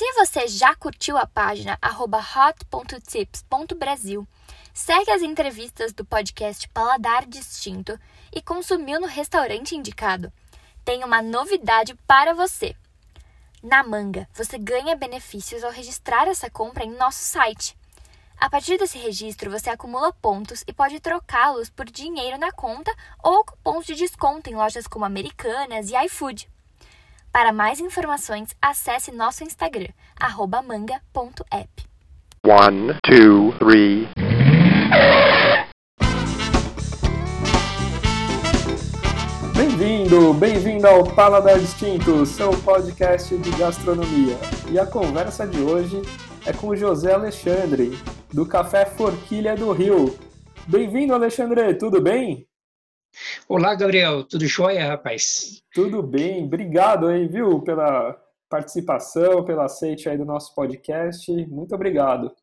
Se você já curtiu a página hot.tips.brasil, segue as entrevistas do podcast Paladar Distinto e consumiu no restaurante indicado, tem uma novidade para você. Na Manga, você ganha benefícios ao registrar essa compra em nosso site. A partir desse registro, você acumula pontos e pode trocá-los por dinheiro na conta ou cupons de desconto em lojas como Americanas e iFood. Para mais informações, acesse nosso Instagram, manga.app. One, two, three. Bem-vindo, bem-vindo ao Paladar Distinto, seu podcast de gastronomia. E a conversa de hoje é com José Alexandre, do Café Forquilha do Rio. Bem-vindo, Alexandre, tudo bem? Olá, Gabriel, tudo jóia, rapaz? Tudo bem, obrigado aí, viu, pela participação, pelo aceite aí do nosso podcast. Muito obrigado.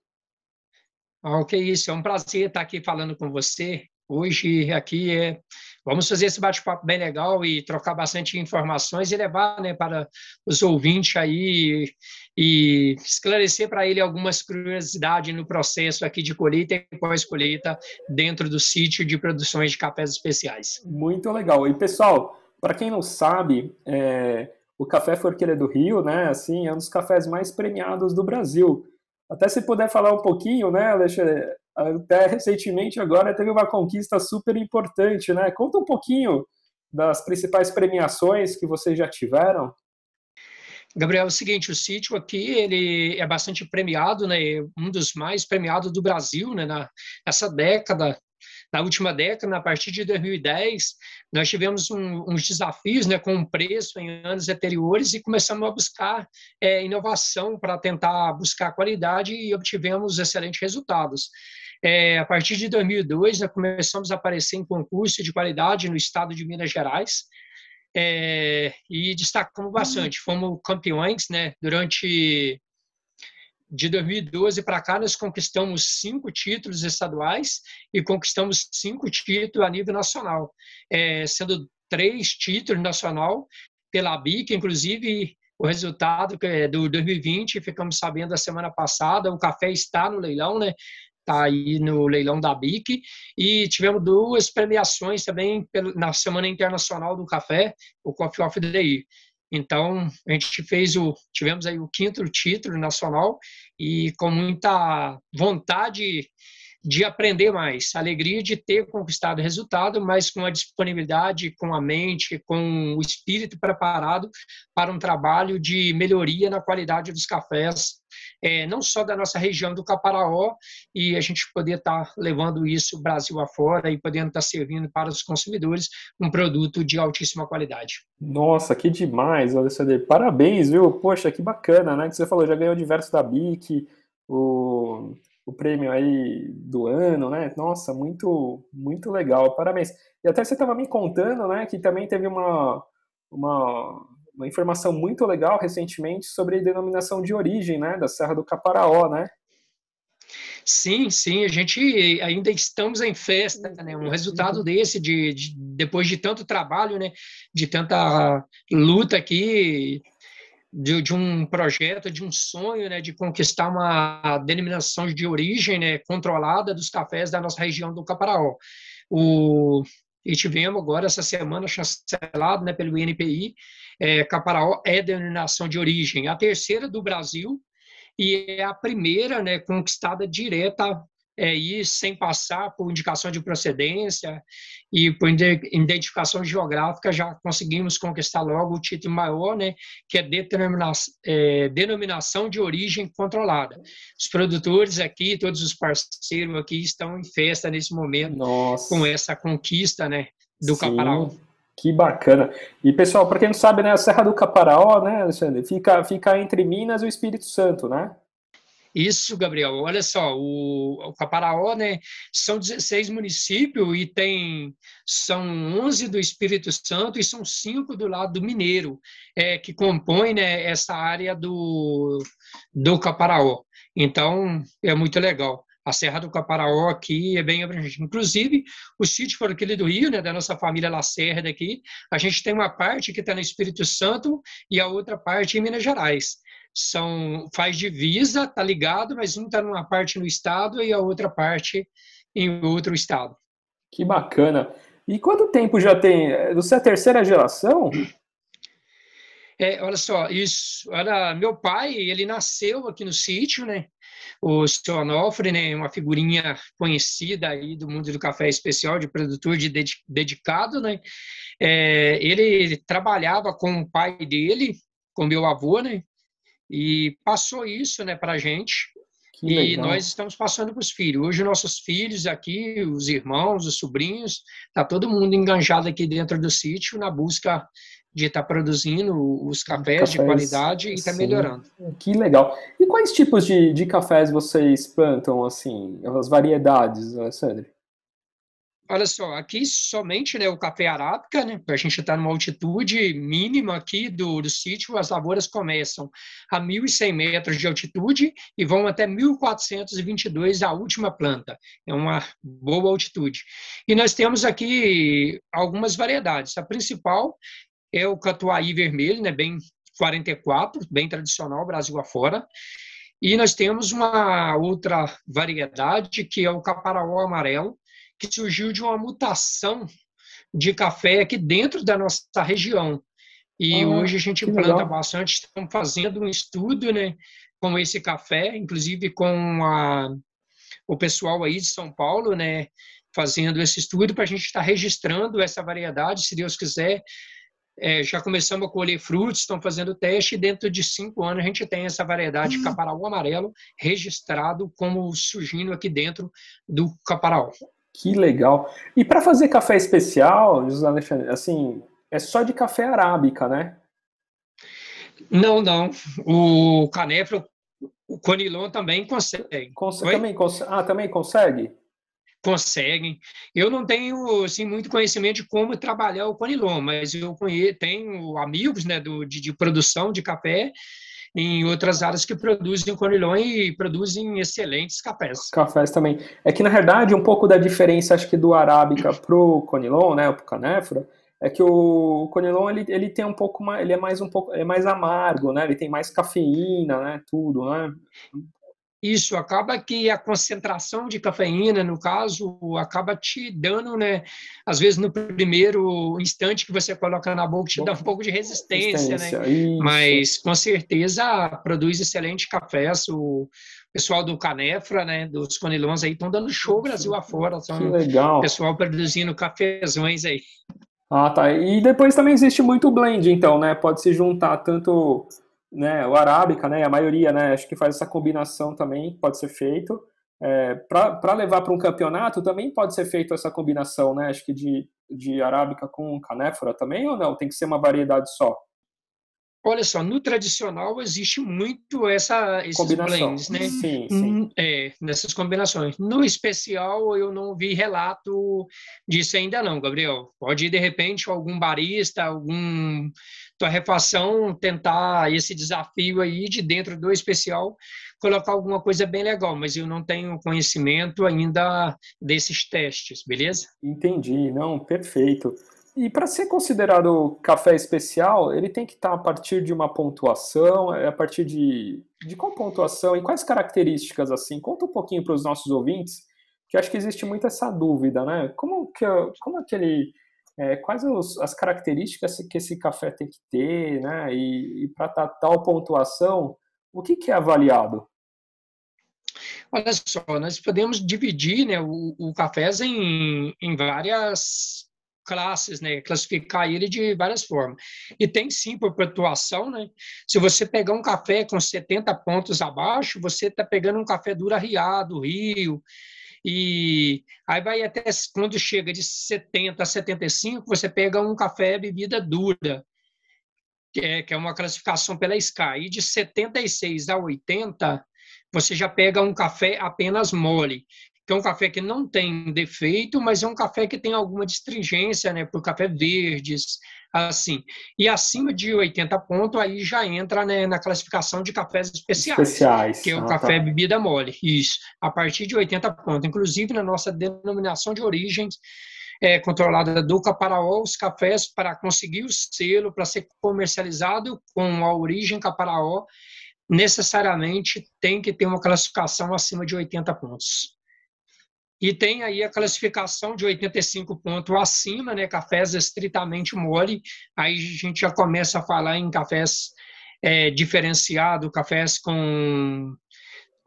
Ah, ok, isso, é um prazer estar aqui falando com você. Hoje aqui é Vamos fazer esse bate-papo bem legal e trocar bastante informações e levar né, para os ouvintes aí e esclarecer para ele algumas curiosidades no processo aqui de colheita e pós-colheita dentro do sítio de produções de cafés especiais. Muito legal. E pessoal, para quem não sabe, é, o Café Forqueira do Rio, né, assim, é um dos cafés mais premiados do Brasil. Até se puder falar um pouquinho, né, Alexandre, até recentemente agora teve uma conquista super importante, né? Conta um pouquinho das principais premiações que vocês já tiveram. Gabriel, é o seguinte, o sítio aqui ele é bastante premiado, né? Um dos mais premiados do Brasil, né? Na, nessa década, na última década, a partir de 2010, nós tivemos um, uns desafios, né? Com o preço em anos anteriores e começamos a buscar é, inovação para tentar buscar qualidade e obtivemos excelentes resultados. É, a partir de 2002, nós começamos a aparecer em concurso de qualidade no estado de Minas Gerais é, e destacamos bastante. Fomos campeões, né? Durante de 2012 para cá, nós conquistamos cinco títulos estaduais e conquistamos cinco títulos a nível nacional, é, sendo três títulos nacional pela BIC, inclusive o resultado é do 2020, ficamos sabendo a semana passada, o café está no leilão, né? Está aí no leilão da BIC, e tivemos duas premiações também na Semana Internacional do Café, o Coffee of the Year. Então, a gente fez o, tivemos aí o quinto título nacional e com muita vontade de aprender mais, alegria de ter conquistado o resultado, mas com a disponibilidade, com a mente, com o espírito preparado para um trabalho de melhoria na qualidade dos cafés, é, não só da nossa região do Caparaó, e a gente poder estar tá levando isso Brasil afora e podendo estar tá servindo para os consumidores um produto de altíssima qualidade. Nossa, que demais, Alessandro. Parabéns, viu? Poxa, que bacana, né? Que você falou, já ganhou diversos da BIC, o o prêmio aí do ano, né? Nossa, muito, muito legal, parabéns. E até você estava me contando, né, que também teve uma, uma, uma, informação muito legal recentemente sobre a denominação de origem, né, da Serra do Caparaó, né? Sim, sim, a gente ainda estamos em festa, né? Um resultado desse, de, de depois de tanto trabalho, né? De tanta luta aqui, de, de, um projeto, de um sonho, né, de conquistar uma denominação de origem né, controlada dos cafés da nossa região do Caparaó. O, e tivemos agora essa semana chancelado né, pelo INPI, é, Caparaó é denominação de origem, a terceira do Brasil e é a primeira né, conquistada direta é, ir sem passar por indicação de procedência e por identificação geográfica, já conseguimos conquistar logo o título maior, né, que é, determinação, é denominação de origem controlada. Os produtores aqui, todos os parceiros aqui estão em festa nesse momento Nossa. com essa conquista né, do Sim. Caparaó. Que bacana. E, pessoal, para quem não sabe, né, a Serra do Caparaó, né, Alexandre, fica, fica entre Minas e o Espírito Santo, né? Isso, Gabriel. Olha só, o, o Caparaó, né, são 16 municípios e tem são 11 do Espírito Santo e são cinco do lado do Mineiro, é, que compõem né, essa área do, do Caparaó. Então, é muito legal. A Serra do Caparaó aqui é bem abrangente. Inclusive, o sítio por aquele do Rio, né, da nossa família Lacerda daqui, a gente tem uma parte que está no Espírito Santo e a outra parte em Minas Gerais. São, faz divisa, tá ligado, mas um está numa parte no estado e a outra parte em outro estado. Que bacana. E quanto tempo já tem? Você é a terceira geração? É, olha só, isso. Meu pai, ele nasceu aqui no sítio, né? O seu Onofre, né? Uma figurinha conhecida aí do mundo do café especial, de produtor de dedicado, né? É, ele, ele trabalhava com o pai dele, com meu avô, né? E passou isso, né, para gente. Que e legal. nós estamos passando para os filhos. Hoje, nossos filhos aqui, os irmãos, os sobrinhos, tá todo mundo enganjado aqui dentro do sítio na busca de estar tá produzindo os cafés, cafés de qualidade e estar tá melhorando. Que legal. E quais tipos de, de cafés vocês plantam, assim, as variedades, Alessandro? Olha só, aqui somente né, o café arábica, né, a gente está numa altitude mínima aqui do, do sítio, as lavouras começam a 1.100 metros de altitude e vão até 1.422 a última planta. É uma boa altitude. E nós temos aqui algumas variedades. A principal é o catuai vermelho, né, bem 44, bem tradicional, Brasil afora. E nós temos uma outra variedade, que é o caparaó amarelo, que surgiu de uma mutação de café aqui dentro da nossa região. E ah, hoje a gente planta legal. bastante, estamos fazendo um estudo né, com esse café, inclusive com a, o pessoal aí de São Paulo, né, fazendo esse estudo para a gente estar tá registrando essa variedade, se Deus quiser, é, já começamos a colher frutos, estão fazendo teste, e dentro de cinco anos a gente tem essa variedade de uhum. caparaú amarelo registrado como surgindo aqui dentro do caparaú. Que legal. E para fazer café especial, José Alexandre, assim, é só de café arábica, né? Não, não. O canefro, o conilon também consegue. Cons também, cons ah, também consegue? conseguem. Eu não tenho assim, muito conhecimento de como trabalhar o conilon, mas eu conheço, tenho amigos né, do, de, de produção de café em outras áreas que produzem conilon e produzem excelentes cafés. Cafés também. É que, na verdade, um pouco da diferença, acho que do arábica pro conilon, né, pro canéfora, é que o conilon ele, ele tem um pouco mais, ele é mais um pouco, é mais amargo, né? Ele tem mais cafeína, né? Tudo, né? Isso acaba que a concentração de cafeína, no caso, acaba te dando, né? Às vezes no primeiro instante que você coloca na boca, te dá um pouco de resistência, né? resistência né? Isso. Mas com certeza produz excelente café. O pessoal do Canefra, né? Dos Conilons aí estão dando show Brasil afora. Que legal. O pessoal produzindo cafezões aí. Ah, tá. E depois também existe muito blend, então, né? Pode se juntar tanto né, o arábica, né, a maioria, né, acho que faz essa combinação também, pode ser feito. É, para levar para um campeonato também pode ser feito essa combinação, né, acho que de, de arábica com canéfora também ou não? Tem que ser uma variedade só? Olha só, no tradicional existe muito essa, esses Combinação. blends, né? Sim, sim. Hum, é, nessas combinações. No especial, eu não vi relato disso ainda não, Gabriel. Pode, de repente, algum barista, algum torrefação tentar esse desafio aí de dentro do especial colocar alguma coisa bem legal, mas eu não tenho conhecimento ainda desses testes, beleza? Entendi, não, perfeito. E para ser considerado café especial, ele tem que estar a partir de uma pontuação, é a partir de, de qual pontuação e quais características assim? Conta um pouquinho para os nossos ouvintes, que acho que existe muito essa dúvida, né? Como que como aquele é, quais os, as características que esse café tem que ter, né? E, e para tal pontuação, o que, que é avaliado? Olha só, nós podemos dividir né, o, o cafés em, em várias classes, né, classificar ele de várias formas. E tem sim por pontuação, né? Se você pegar um café com 70 pontos abaixo, você está pegando um café dura riado, rio, e aí vai até quando chega de 70 a 75, você pega um café bebida dura, que é, que é uma classificação pela Sky. E de 76 a 80, você já pega um café apenas mole, que é um café que não tem defeito, mas é um café que tem alguma distringência, né, por café verdes, assim. E acima de 80 pontos, aí já entra né, na classificação de cafés especiais, especiais. que é o ah, café tá. bebida mole. Isso, a partir de 80 pontos. Inclusive, na nossa denominação de origens, é, controlada do Caparaó, os cafés, para conseguir o selo, para ser comercializado com a origem Caparaó, necessariamente tem que ter uma classificação acima de 80 pontos. E tem aí a classificação de 85 pontos acima, né, cafés estritamente mole, aí a gente já começa a falar em cafés é, diferenciados, cafés com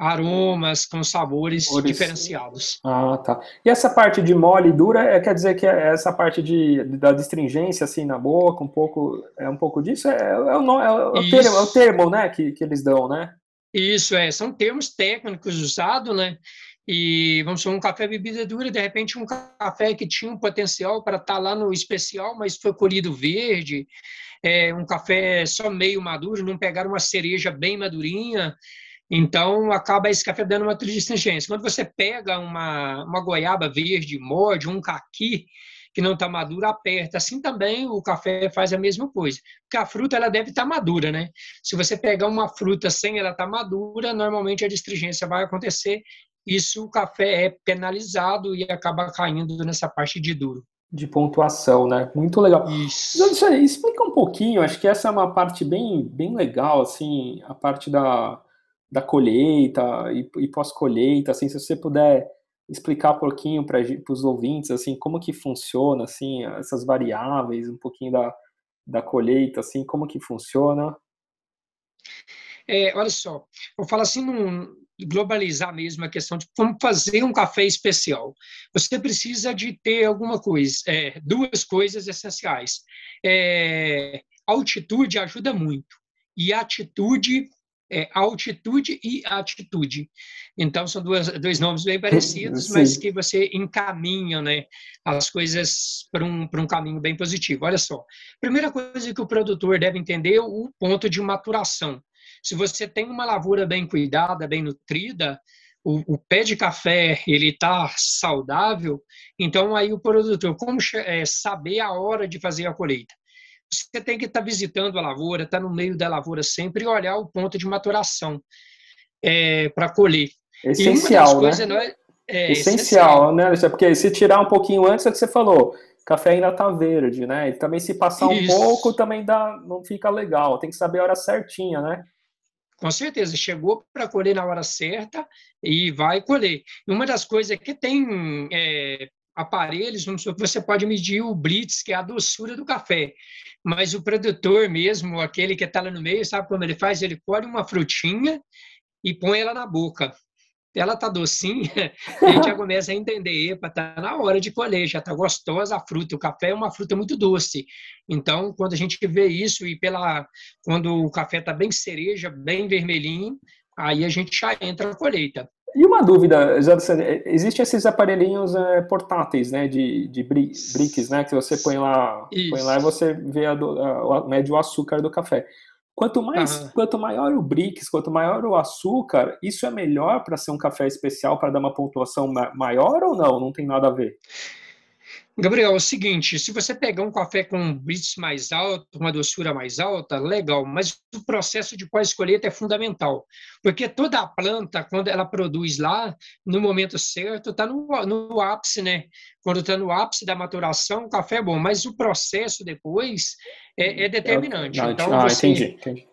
aromas, com sabores Sabores. diferenciados. Ah, tá. E essa parte de mole e dura, é, quer dizer que é essa parte de, da distringência, assim, na boca, um pouco, é um pouco disso? É, é, o, é, o, termo, é o termo, né, que, que eles dão, né? Isso, é, são termos técnicos usados, né, e vamos supor, um café bebida dura, de repente um café que tinha um potencial para estar tá lá no especial, mas foi colhido verde, é, um café só meio maduro, não pegaram uma cereja bem madurinha, então, acaba esse café dando uma tristingência. Quando você pega uma, uma goiaba verde, morde, um caqui que não está maduro, aperta. Assim também o café faz a mesma coisa. Porque a fruta ela deve estar tá madura, né? Se você pegar uma fruta sem ela estar tá madura, normalmente a distringência vai acontecer. Isso o café é penalizado e acaba caindo nessa parte de duro de pontuação, né? Muito legal. Isso. Explica um pouquinho, acho que essa é uma parte bem, bem legal, assim, a parte da, da colheita e, e pós-colheita, assim, se você puder explicar um pouquinho para os ouvintes, assim, como que funciona, assim, essas variáveis, um pouquinho da, da colheita, assim, como que funciona? É, olha só, eu falo assim, num, globalizar mesmo a questão de como fazer um café especial. Você precisa de ter alguma coisa, é, duas coisas essenciais. É, altitude ajuda muito e atitude é altitude e atitude. Então, são duas, dois nomes bem parecidos, Sim. mas que você encaminha né, as coisas para um, para um caminho bem positivo. Olha só, primeira coisa que o produtor deve entender é o ponto de maturação. Se você tem uma lavoura bem cuidada, bem nutrida, o, o pé de café ele está saudável, então aí o produtor, como é, saber a hora de fazer a colheita? você tem que estar tá visitando a lavoura, estar tá no meio da lavoura sempre e olhar o ponto de maturação é, para colher. Essencial, né? Não é, é, essencial, essencial, né? Porque se tirar um pouquinho antes, é o que você falou, café ainda está verde, né? E também se passar um Isso. pouco, também dá, não fica legal. Tem que saber a hora certinha, né? Com certeza, chegou para colher na hora certa e vai colher. Uma das coisas que tem é, aparelhos, você pode medir o blitz, que é a doçura do café. Mas o produtor mesmo, aquele que está lá no meio, sabe como ele faz? Ele colhe uma frutinha e põe ela na boca. Ela tá docinha, a gente já começa a entender, epa, tá na hora de colher, já tá gostosa a fruta. O café é uma fruta muito doce. Então, quando a gente vê isso e pela quando o café tá bem cereja, bem vermelhinho, aí a gente já entra na colheita. E uma dúvida, existem esses aparelhinhos é, portáteis, né, de, de bricks, né, que você põe lá, põe lá e você vê a, a, a, mede o açúcar do café. Quanto mais, quanto maior o bricks, quanto maior o açúcar, isso é melhor para ser um café especial para dar uma pontuação maior ou não? Não tem nada a ver. Gabriel, é o seguinte, se você pegar um café com um blitz mais alto, uma doçura mais alta, legal, mas o processo de pós-colheita é fundamental, porque toda a planta, quando ela produz lá, no momento certo, está no, no ápice, né? Quando está no ápice da maturação, o café é bom, mas o processo depois é, é determinante. É, então, ah, você, entendi, entendi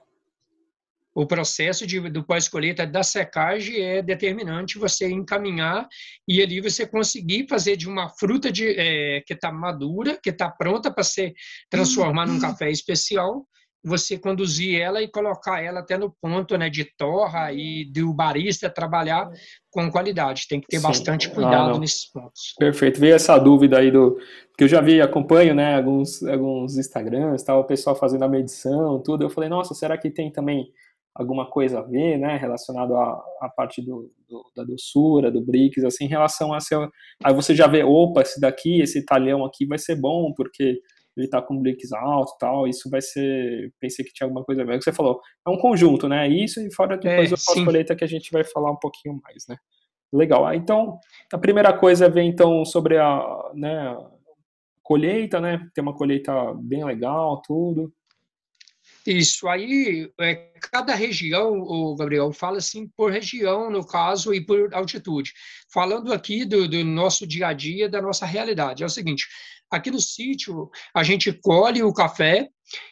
o processo de, do pós-colheita da secagem é determinante você encaminhar e ali você conseguir fazer de uma fruta de, é, que está madura, que está pronta para ser transformar num uhum. café especial, você conduzir ela e colocar ela até no ponto né, de torra e do barista trabalhar com qualidade. Tem que ter Sim. bastante cuidado ah, nesses pontos. Perfeito. Veio essa dúvida aí do que eu já vi, acompanho, né, alguns alguns Instagrams, tal, o pessoal fazendo a medição, tudo. Eu falei, nossa, será que tem também alguma coisa a ver, né, relacionado à, parte do, do, da doçura, do BRICS, assim, em relação a seu, aí você já vê, opa, esse daqui, esse talhão aqui vai ser bom, porque ele tá com BRICS alto tal, isso vai ser, pensei que tinha alguma coisa a ver, é o que você falou, é um conjunto, né, isso e fora depois é, do pós-colheita que a gente vai falar um pouquinho mais, né. Legal. Então, a primeira coisa vem então sobre a né, colheita, né? Tem uma colheita bem legal, tudo. Isso aí, é, cada região, o Gabriel, fala assim por região, no caso, e por altitude. Falando aqui do, do nosso dia a dia, da nossa realidade. É o seguinte, aqui no sítio, a gente colhe o café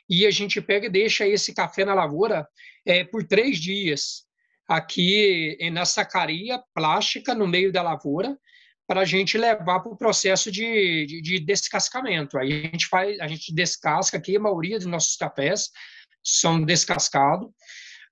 e a gente pega e deixa esse café na lavoura é, por três dias, aqui na sacaria plástica, no meio da lavoura, para a gente levar para o processo de, de, de, descascamento. Aí a gente faz, a gente descasca aqui a maioria dos nossos cafés, são descascados.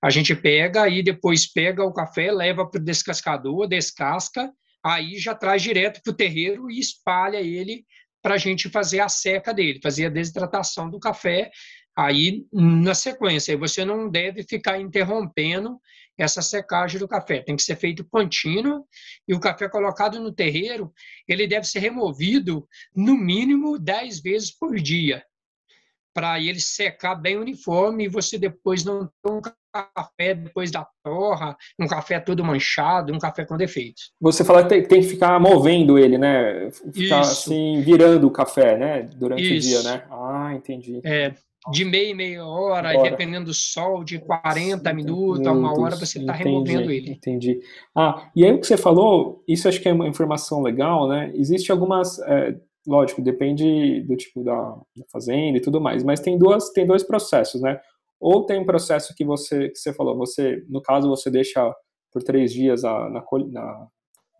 A gente pega e depois pega o café, leva para o descascador, descasca, aí já traz direto para o terreiro e espalha ele para a gente fazer a seca dele, fazer a desidratação do café. Aí, na sequência, você não deve ficar interrompendo essa secagem do café. Tem que ser feito contínuo e o café colocado no terreiro, ele deve ser removido no mínimo 10 vezes por dia para ele secar bem uniforme e você depois não ter um café depois da torra, um café todo manchado, um café com defeitos. Você fala que tem, tem que ficar movendo ele, né? Ficar Isso. assim, virando o café, né? Durante Isso. o dia, né? Ah, entendi. É, de meia e meia hora, hora. dependendo do sol, de 40 minutos a uma hora, você está removendo ele. Entendi. Ah, e aí o que você falou, isso acho que é uma informação legal, né? Existe algumas. É, lógico, depende do tipo da, da, fazenda e tudo mais, mas tem duas, tem dois processos, né? Ou tem um processo que você, que você falou, você, no caso, você deixa por três dias a, na, na,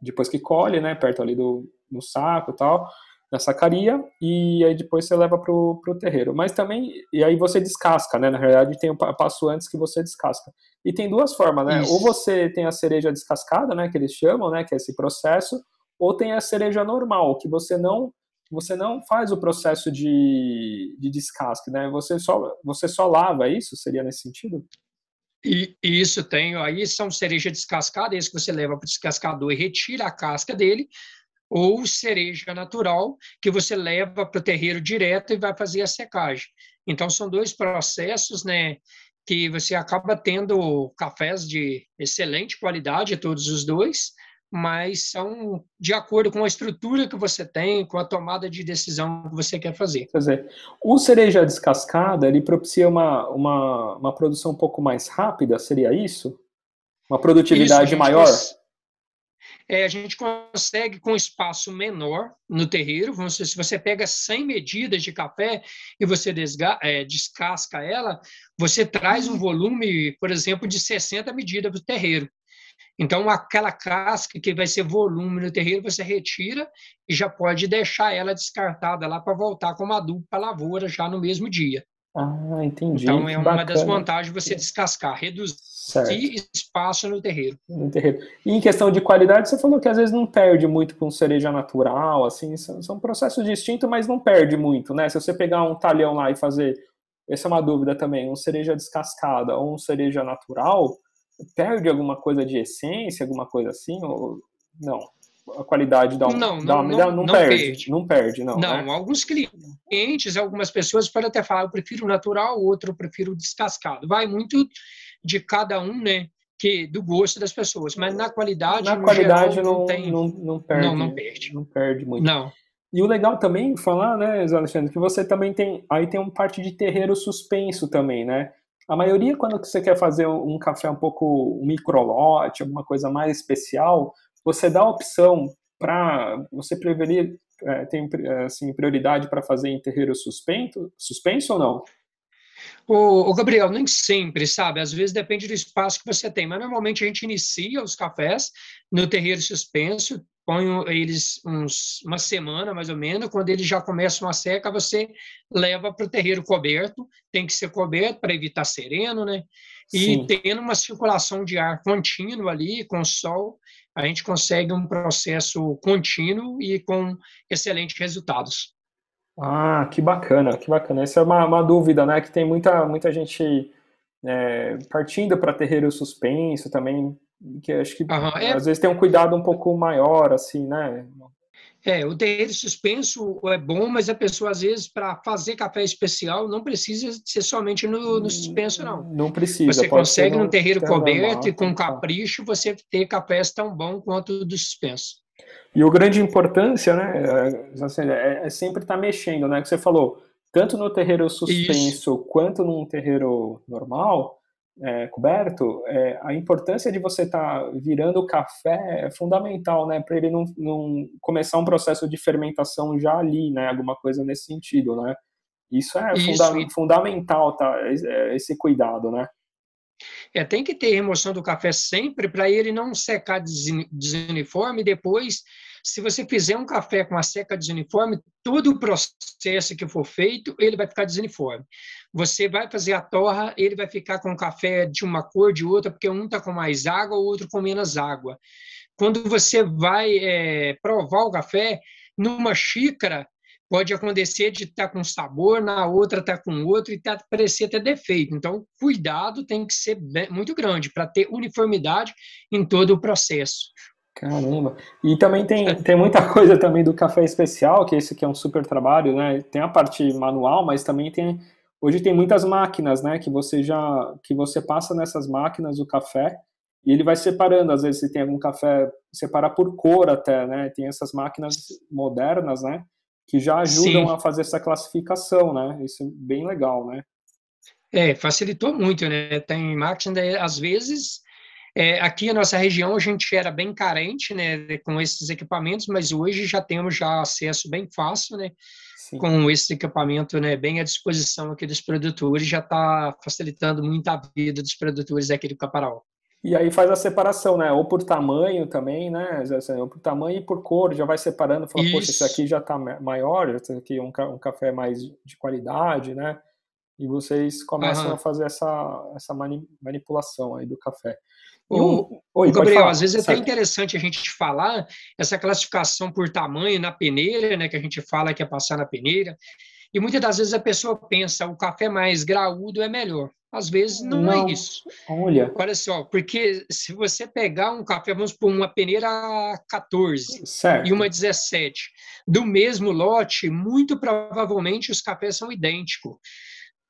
depois que colhe, né, perto ali do no saco e tal, na sacaria, e aí depois você leva pro, pro terreiro. Mas também, e aí você descasca, né, na realidade tem o um passo antes que você descasca. E tem duas formas, né, Isso. ou você tem a cereja descascada, né, que eles chamam, né, que é esse processo, ou tem a cereja normal, que você não você não faz o processo de, de descasque, né? Você só, você só lava isso? Seria nesse sentido? E, isso tem, aí são cereja descascada, esse que você leva para o descascador e retira a casca dele, ou cereja natural, que você leva para o terreiro direto e vai fazer a secagem. Então, são dois processos, né, que você acaba tendo cafés de excelente qualidade, todos os dois, mas são de acordo com a estrutura que você tem, com a tomada de decisão que você quer fazer. Quer dizer, o cereja descascada, ele propicia uma, uma, uma produção um pouco mais rápida, seria isso? Uma produtividade isso, maior? É, a gente consegue com espaço menor no terreiro. Você, se você pega 100 medidas de café e você desga, é, descasca ela, você traz um volume, por exemplo, de 60 medidas para o terreiro. Então, aquela casca que vai ser volume no terreiro, você retira e já pode deixar ela descartada lá para voltar como adubo para a lavoura já no mesmo dia. Ah, entendi. Então, é uma bacana. das vantagens você descascar, reduzir certo. espaço no terreiro. No terreiro. E em questão de qualidade, você falou que às vezes não perde muito com cereja natural, assim, são, são processos distintos, mas não perde muito, né? Se você pegar um talhão lá e fazer, essa é uma dúvida também, um cereja descascada ou um cereja natural, perde alguma coisa de essência, alguma coisa assim? Ou não? A qualidade dá um, não, dá, não, não, não, perde, perde, Não perde, não. Não, né? alguns clientes, algumas pessoas podem até falar, eu prefiro natural, outro eu prefiro descascado. Vai muito de cada um, né? Que, do gosto das pessoas, mas na qualidade, na qualidade geral, não, não, tem, não, não, perde, não, não perde. Não perde muito. Não. E o legal também falar, né, Alexandre, que você também tem, aí tem um parte de terreiro suspenso também, né? A maioria, quando você quer fazer um café um pouco um microlote, alguma coisa mais especial, você dá a opção para você preferir é, tem assim prioridade para fazer em terreiro suspenso, suspenso ou não? O, o, Gabriel, nem sempre, sabe? Às vezes depende do espaço que você tem, mas normalmente a gente inicia os cafés no terreiro suspenso, ponho eles uns, uma semana mais ou menos, quando eles já começam a seca, você leva para o terreiro coberto, tem que ser coberto para evitar sereno, né? E Sim. tendo uma circulação de ar contínua ali, com sol, a gente consegue um processo contínuo e com excelentes resultados. Ah, que bacana, que bacana. Essa é uma, uma dúvida, né? Que tem muita, muita gente é, partindo para terreiro suspenso também, que acho que uhum, é... às vezes tem um cuidado um pouco maior, assim, né? É, o terreiro suspenso é bom, mas a pessoa, às vezes, para fazer café especial, não precisa ser somente no, no suspenso, não. Não precisa. Você consegue num terreiro coberto e com capricho você ter cafés tão bom quanto o do suspenso. E o grande importância, né, é, assim, é, é sempre estar tá mexendo, né, que você falou, tanto no terreiro suspenso Isso. quanto num terreiro normal, é, coberto, é, a importância de você estar tá virando o café é fundamental, né, para ele não, não, começar um processo de fermentação já ali, né, alguma coisa nesse sentido, né. Isso é Isso. Funda fundamental, tá, é, esse cuidado, né. É, tem que ter remoção do café sempre para ele não secar desuniforme e depois se você fizer um café com a seca desuniforme, todo o processo que for feito, ele vai ficar desuniforme. Você vai fazer a torra, ele vai ficar com café de uma cor, de outra, porque um está com mais água, o outro com menos água. Quando você vai é, provar o café, numa xícara, pode acontecer de estar tá com sabor, na outra estar tá com outro e tá, parecer ter defeito. Então, cuidado tem que ser bem, muito grande para ter uniformidade em todo o processo. Caramba. E também tem, tem muita coisa também do café especial, que esse aqui é um super trabalho, né? Tem a parte manual, mas também tem hoje tem muitas máquinas, né, que você já que você passa nessas máquinas o café e ele vai separando, às vezes se tem algum café separa por cor até, né? Tem essas máquinas modernas, né, que já ajudam Sim. a fazer essa classificação, né? Isso é bem legal, né? É, facilitou muito, né? Tem máquinas, às vezes, é, aqui na nossa região a gente era bem carente, né, com esses equipamentos, mas hoje já temos já acesso bem fácil, né, Sim. com esse equipamento, né, bem à disposição aqui dos produtores, já está facilitando muito a vida dos produtores aqui do Caparal. E aí faz a separação, né? Ou por tamanho também, né? Ou por tamanho e por cor, já vai separando, fala, poxa, esse aqui já está maior, esse aqui é um, um café mais de qualidade, né? E vocês começam uhum. a fazer essa, essa manipulação aí do café. O, Oi, Gabriel, às vezes é até interessante a gente falar essa classificação por tamanho na peneira, né, que a gente fala que é passar na peneira, e muitas das vezes a pessoa pensa o café mais graúdo é melhor. Às vezes não, é não, é isso. Olha. Olha só, porque se você pegar um café, vamos por uma peneira 14 certo. e uma 17, do mesmo lote, muito provavelmente os cafés são idênticos.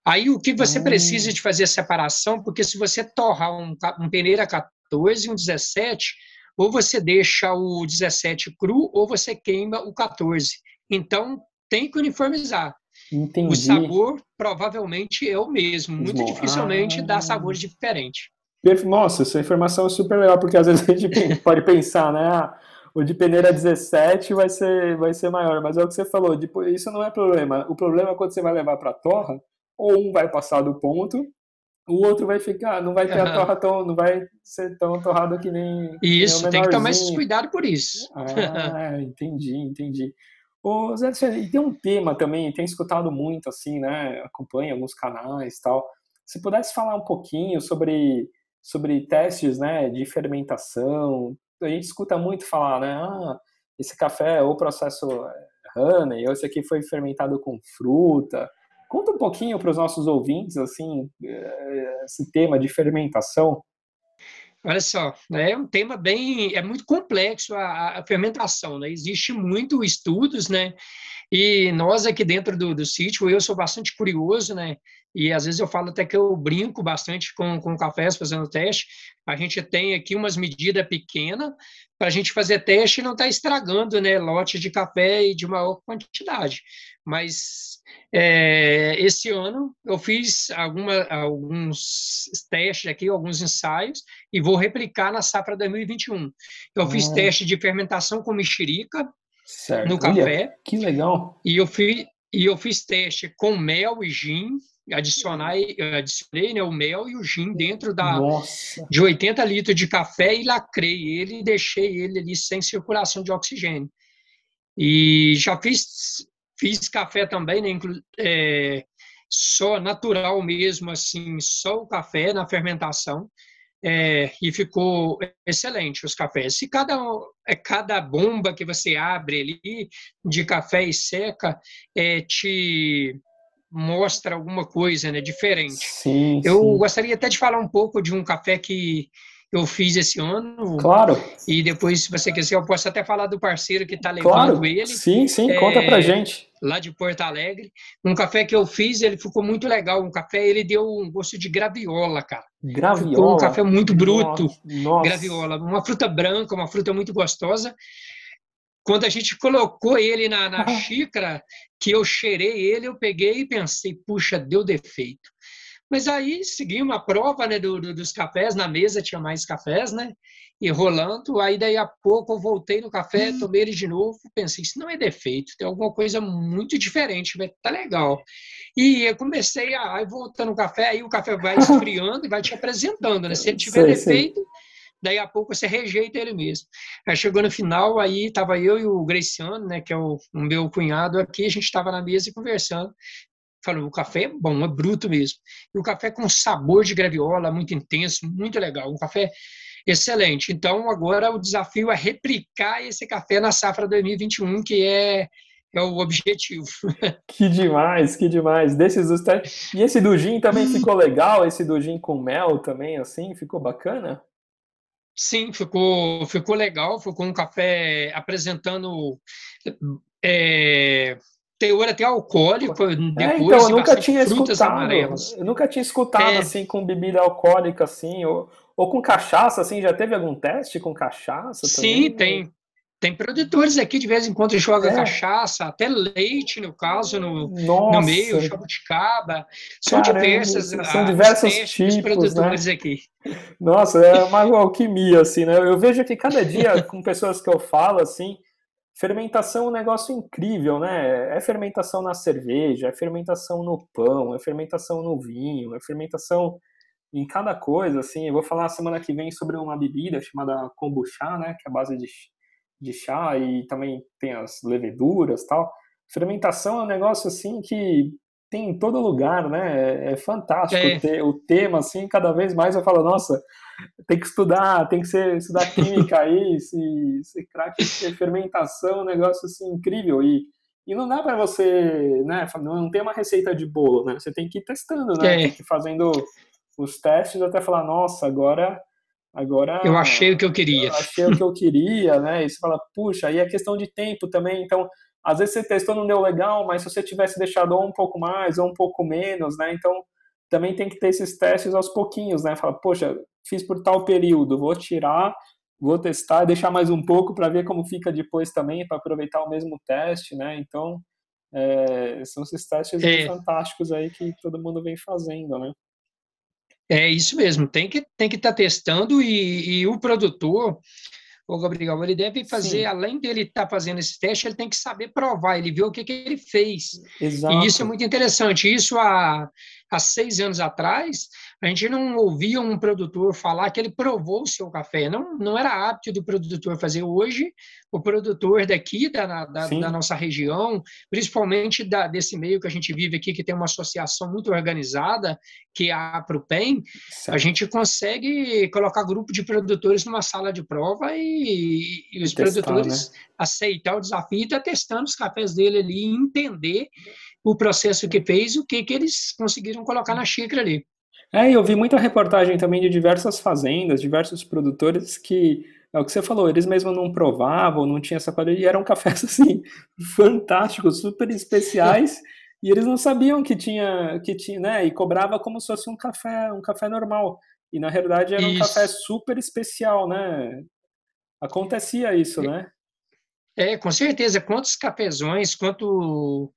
Aí o que você hum. precisa de fazer a separação, porque se você torrar um, um peneira 14 e um 17, ou você deixa o 17 cru, ou você queima o 14. Então, tem que uniformizar. Entendi. O sabor provavelmente é o mesmo. Muito Bom, dificilmente ah. dá sabores diferentes. Nossa, essa informação é super legal, porque às vezes a gente pode pensar, né? Ah, o de peneira 17 vai ser, vai ser maior, mas é o que você falou, isso não é problema. O problema é quando você vai levar para a torra, ou um vai passar do ponto, o outro vai ficar, não vai ter uhum. a torra tão, não vai ser tão torrado que nem. Isso, que nem tem que tomar esse cuidado por isso. Ah, entendi, entendi. Ô, Zé, tem um tema também, tem escutado muito, assim, né? Acompanha alguns canais tal. Se pudesse falar um pouquinho sobre, sobre testes, né, de fermentação. A gente escuta muito falar, né? Ah, esse café é ou processo honey, ou esse aqui foi fermentado com fruta. Conta um pouquinho para os nossos ouvintes, assim, eh, esse tema de fermentação. Olha só, né, é um tema bem, é muito complexo a, a fermentação, né? Existe muito estudos, né? E nós aqui dentro do, do sítio, eu sou bastante curioso, né? E às vezes eu falo até que eu brinco bastante com, com cafés fazendo teste. A gente tem aqui umas medidas pequenas para a gente fazer teste e não estar tá estragando, né? Lote de café e de maior quantidade. Mas é, esse ano eu fiz alguma, alguns testes aqui, alguns ensaios, e vou replicar na safra 2021. Eu fiz ah. teste de fermentação com mexerica certo. no café. Olha, que legal. E eu fiz, e eu fiz teste com mel e gin, adicionar, adicionei né, o mel e o gin dentro da, de 80 litros de café e lacrei ele e deixei ele ali sem circulação de oxigênio. E já fiz Fiz café também, né? É, só natural mesmo, assim, só o café na fermentação. É, e ficou excelente os cafés. Se cada, é, cada bomba que você abre ali de café e seca é, te mostra alguma coisa né, diferente. Sim, eu sim. gostaria até de falar um pouco de um café que eu fiz esse ano. Claro. E depois, se você quiser, eu posso até falar do parceiro que está levando claro. ele. Sim, sim, é, conta pra gente. Lá de Porto Alegre. Um café que eu fiz, ele ficou muito legal. Um café, ele deu um gosto de graviola, cara. Graviola? Ficou um café muito bruto. Nossa. Graviola. Uma fruta branca, uma fruta muito gostosa. Quando a gente colocou ele na, na xícara, que eu cheirei ele, eu peguei e pensei, puxa, deu defeito. Mas aí seguimos a prova né, do, do, dos cafés, na mesa tinha mais cafés, né? E rolando, aí daí a pouco eu voltei no café, hum. tomei ele de novo, pensei, isso não é defeito, tem alguma coisa muito diferente, vai tá legal. E eu comecei a aí voltando no café, aí o café vai esfriando e vai te apresentando, né? Se ele tiver sei, defeito, sei daí a pouco você rejeita ele mesmo. Aí chegou no final, aí tava eu e o Graciano, né, que é o, o meu cunhado aqui, a gente estava na mesa conversando. Falou, o café é bom, é bruto mesmo. E o café com sabor de graviola, muito intenso, muito legal. Um café excelente. Então, agora o desafio é replicar esse café na safra 2021, que é é o objetivo. Que demais, que demais. Desses dos E esse do gin também ficou legal? Esse do gin com mel também, assim, ficou bacana? Sim, ficou, ficou legal. Ficou um café apresentando é, teor até alcoólico. É, então, eu nunca tinha escutado. Amarelas. Eu nunca tinha escutado é, assim com bebida alcoólica, assim, ou, ou com cachaça, assim. Já teve algum teste com cachaça? Sim, também? tem. Tem produtores aqui de vez em quando jogam é. cachaça, até leite, no caso, no, no meio, jabuticaba. São Caramba, diversas. São diversos tipos, produtores né? aqui. Nossa, é uma alquimia, assim, né? Eu vejo que cada dia, com pessoas que eu falo, assim, fermentação é um negócio incrível, né? É fermentação na cerveja, é fermentação no pão, é fermentação no vinho, é fermentação em cada coisa, assim. Eu vou falar semana que vem sobre uma bebida chamada kombucha, né? Que é a base de de chá e também tem as leveduras tal. Fermentação é um negócio assim que tem em todo lugar, né? É, é fantástico é. Ter, o tema assim, cada vez mais eu falo, nossa, tem que estudar, tem que ser, estudar química aí, se, se craque fermentação, um negócio assim incrível e e não dá para você, né, não tem uma receita de bolo, né? Você tem que ir testando, né? É. Tem que ir fazendo os testes até falar, nossa, agora Agora. Eu achei o que eu queria. Eu achei o que eu queria, né? E você fala, puxa, aí é questão de tempo também. Então, às vezes você testou, não deu legal, mas se você tivesse deixado um pouco mais ou um pouco menos, né? Então, também tem que ter esses testes aos pouquinhos, né? Fala, poxa, fiz por tal período, vou tirar, vou testar, deixar mais um pouco para ver como fica depois também, para aproveitar o mesmo teste, né? Então, é, são esses testes é. fantásticos aí que todo mundo vem fazendo, né? É isso mesmo, tem que tem que estar tá testando e, e, o produtor, o Gabriel, ele deve fazer, Sim. além dele estar tá fazendo esse teste, ele tem que saber provar, ele ver o que, que ele fez. Exato. E isso é muito interessante. Isso há, há seis anos atrás, a gente não ouvia um produtor falar que ele provou o seu café. Não, não era hábito do produtor fazer. Hoje, o produtor daqui, da, da, da nossa região, principalmente da, desse meio que a gente vive aqui, que tem uma associação muito organizada, que é a Aprupem, a gente consegue colocar grupo de produtores numa sala de prova e, e os testar, produtores né? aceitar o desafio e estar tá testando os cafés dele ali e entender o processo que fez, o que, que eles conseguiram colocar na xícara ali. É, eu vi muita reportagem também de diversas fazendas, diversos produtores que, é o que você falou, eles mesmos não provavam, não tinha essa qualidade, e eram cafés, assim, fantásticos, super especiais, e eles não sabiam que tinha, que tinha, né, e cobrava como se fosse um café, um café normal, e na realidade era um isso. café super especial, né, acontecia isso, é, né? É, com certeza, quantos cafezões, quanto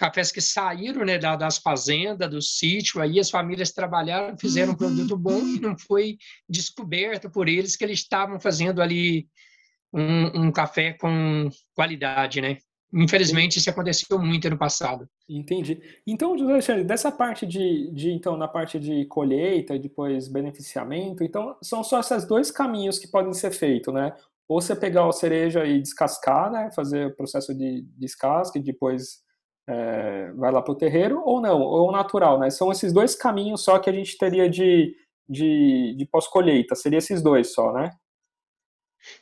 cafés que saíram né, das fazendas, do sítio, aí as famílias trabalharam, fizeram um produto bom e não foi descoberto por eles que eles estavam fazendo ali um, um café com qualidade, né? Infelizmente, isso aconteceu muito no passado. Entendi. Então, Alexandre, dessa parte de, de, então, na parte de colheita e depois beneficiamento, então, são só esses dois caminhos que podem ser feitos, né? Ou você pegar a cereja e descascar, né? Fazer o processo de descasque e depois é, vai lá para o terreiro, ou não, ou natural, né? São esses dois caminhos só que a gente teria de, de, de pós-colheita, seria esses dois só, né?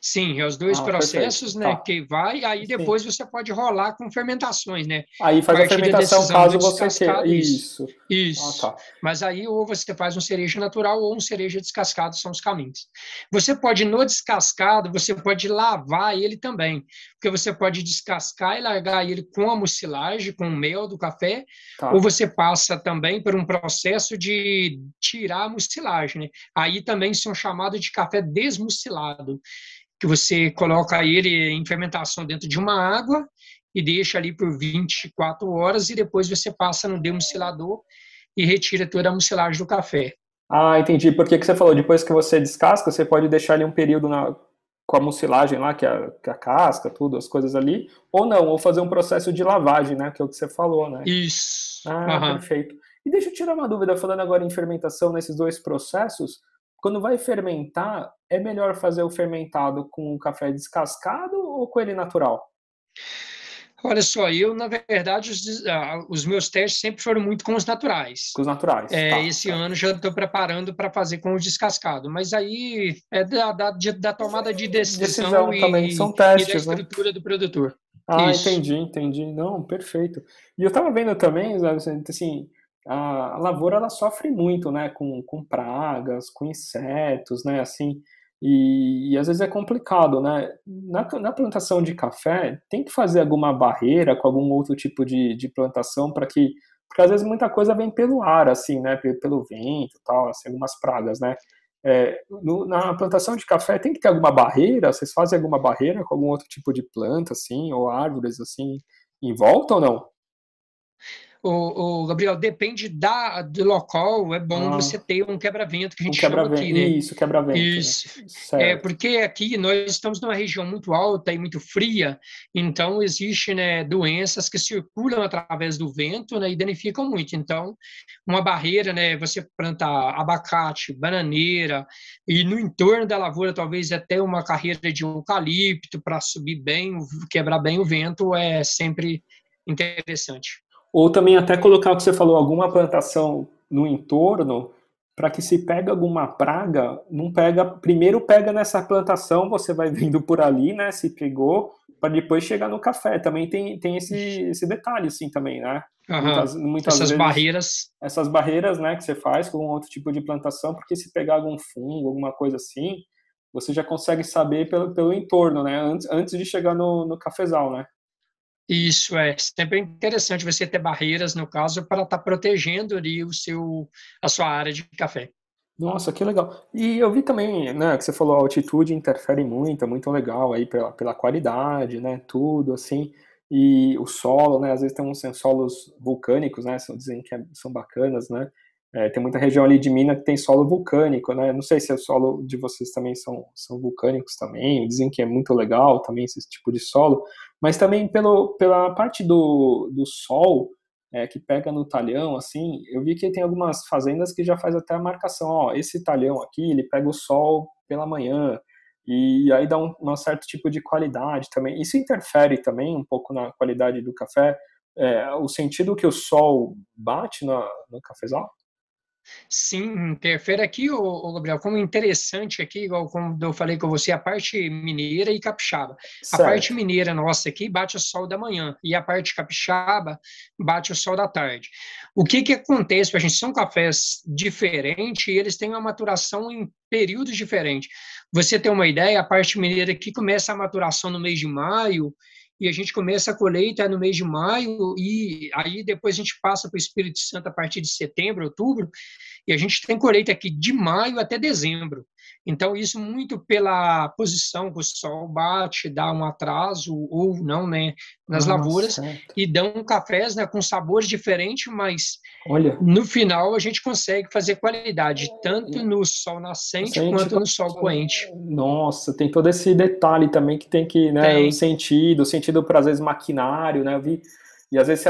Sim, é os dois ah, processos, perfeito. né? Tá. Que vai, aí depois Sim. você pode rolar com fermentações, né? Aí faz a, a fermentação caso você queira. Isso. Isso. Ah, tá. Mas aí ou você faz um cereja natural ou um cereja descascado, são os caminhos. Você pode, no descascado, você pode lavar ele também. Porque você pode descascar e largar ele com a mucilagem, com o mel do café, tá. ou você passa também por um processo de tirar a mucilagem, né? Aí também são chamados de café desmucilado que você coloca ele em fermentação dentro de uma água e deixa ali por 24 horas e depois você passa no demucilador e retira toda a mucilagem do café. Ah, entendi. Por que, que você falou? Depois que você descasca, você pode deixar ali um período na, com a mucilagem lá, que é, a, que é a casca, tudo, as coisas ali, ou não, ou fazer um processo de lavagem, né, que é o que você falou, né? Isso. Ah, uhum. perfeito. E deixa eu tirar uma dúvida, falando agora em fermentação nesses dois processos, quando vai fermentar, é melhor fazer o fermentado com o café descascado ou com ele natural? Olha só, eu, na verdade, os, ah, os, meus testes sempre foram muito com os naturais. Com os naturais. É, tá, esse tá. ano já estou preparando para fazer com o descascado, mas aí é da, da, da tomada de decisão, decisão e, também. São testes, e da né? estrutura né? do produtor. Ah, Isso. entendi, entendi. Não, perfeito. E eu estava vendo também, assim, a, lavoura ela sofre muito, né, com, com pragas, com insetos, né, assim, e, e às vezes é complicado, né? Na, na, plantação de café, tem que fazer alguma barreira com algum outro tipo de, de plantação para que, porque às vezes muita coisa vem pelo ar, assim, né, pelo vento, tal, assim, algumas pragas, né? É, no, na plantação de café tem que ter alguma barreira? Vocês fazem alguma barreira com algum outro tipo de planta, assim, ou árvores, assim, em volta ou não? O, o Gabriel, depende da, do local, é bom ah, você ter um quebra-vento, que a gente um chama aqui, né? Isso, quebra-vento. Né? Isso. Né? É, porque aqui nós estamos numa região muito alta e muito fria, então existem né, doenças que circulam através do vento né, e danificam muito. Então, uma barreira, né, você planta abacate, bananeira, e no entorno da lavoura talvez até uma carreira de eucalipto para subir bem, quebrar bem o vento, é sempre interessante. Ou também até colocar o que você falou, alguma plantação no entorno, para que se pega alguma praga, não pega, primeiro pega nessa plantação, você vai vindo por ali, né, se pegou, para depois chegar no café. Também tem, tem esse, esse detalhe, assim, também, né? Uhum. Muitas, muitas essas vezes, barreiras. Essas barreiras, né, que você faz com outro tipo de plantação, porque se pegar algum fungo, alguma coisa assim, você já consegue saber pelo, pelo entorno, né, antes, antes de chegar no, no cafezal, né? Isso é sempre interessante você ter barreiras, no caso, para estar tá protegendo ali o seu, a sua área de café. Nossa, que legal. E eu vi também, né, que você falou, a altitude interfere muito, é muito legal aí pela, pela qualidade, né, tudo, assim, e o solo, né, às vezes tem uns solos vulcânicos, né, dizem que é, são bacanas, né, é, tem muita região ali de Minas que tem solo vulcânico, né? Não sei se o solo de vocês também são, são vulcânicos também, dizem que é muito legal também esse tipo de solo, mas também pelo, pela parte do, do sol é, que pega no talhão, assim, eu vi que tem algumas fazendas que já faz até a marcação, ó, esse talhão aqui, ele pega o sol pela manhã, e aí dá um, um certo tipo de qualidade também. Isso interfere também um pouco na qualidade do café, é, o sentido que o sol bate no, no cafezal? Sim, interfere aqui, o Gabriel, como interessante aqui, igual como eu falei com você, a parte mineira e capixaba. Certo. A parte mineira nossa aqui bate o sol da manhã e a parte capixaba bate o sol da tarde. O que que acontece para a gente? São cafés diferentes e eles têm uma maturação em períodos diferentes. Você tem uma ideia, a parte mineira aqui começa a maturação no mês de maio e a gente começa a colheita no mês de maio e aí depois a gente passa para o Espírito Santo a partir de setembro, outubro, e a gente tem colheita aqui de maio até dezembro. Então, isso muito pela posição que o sol bate, dá um atraso ou não, né, nas ah, lavouras, certo. e dão cafés né, com sabores diferentes, mas Olha. no final a gente consegue fazer qualidade, tanto no sol nascente quanto no sol poente. Nossa, tem todo esse detalhe também que tem que, né, tem. o sentido, o sentido para às vezes maquinário, né, eu vi, e às vezes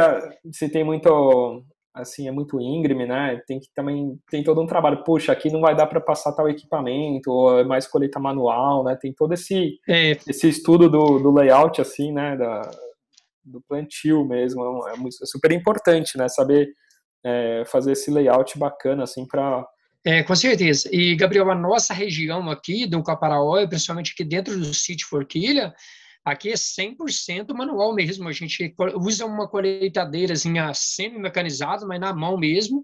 se tem muito assim, é muito íngreme, né? Tem que também tem todo um trabalho. Puxa, aqui não vai dar para passar tal equipamento, ou é mais colheita manual, né? Tem todo esse é. esse estudo do, do layout assim, né, da, do plantio mesmo. É, é, muito, é super importante, né, saber é, fazer esse layout bacana assim para É, com certeza. E, Gabriel, a nossa região aqui do Caparaó, principalmente aqui dentro do sítio Forquilha, aqui é 100% manual mesmo. A gente usa uma colheitadeirazinha semi-mecanizada, mas na mão mesmo,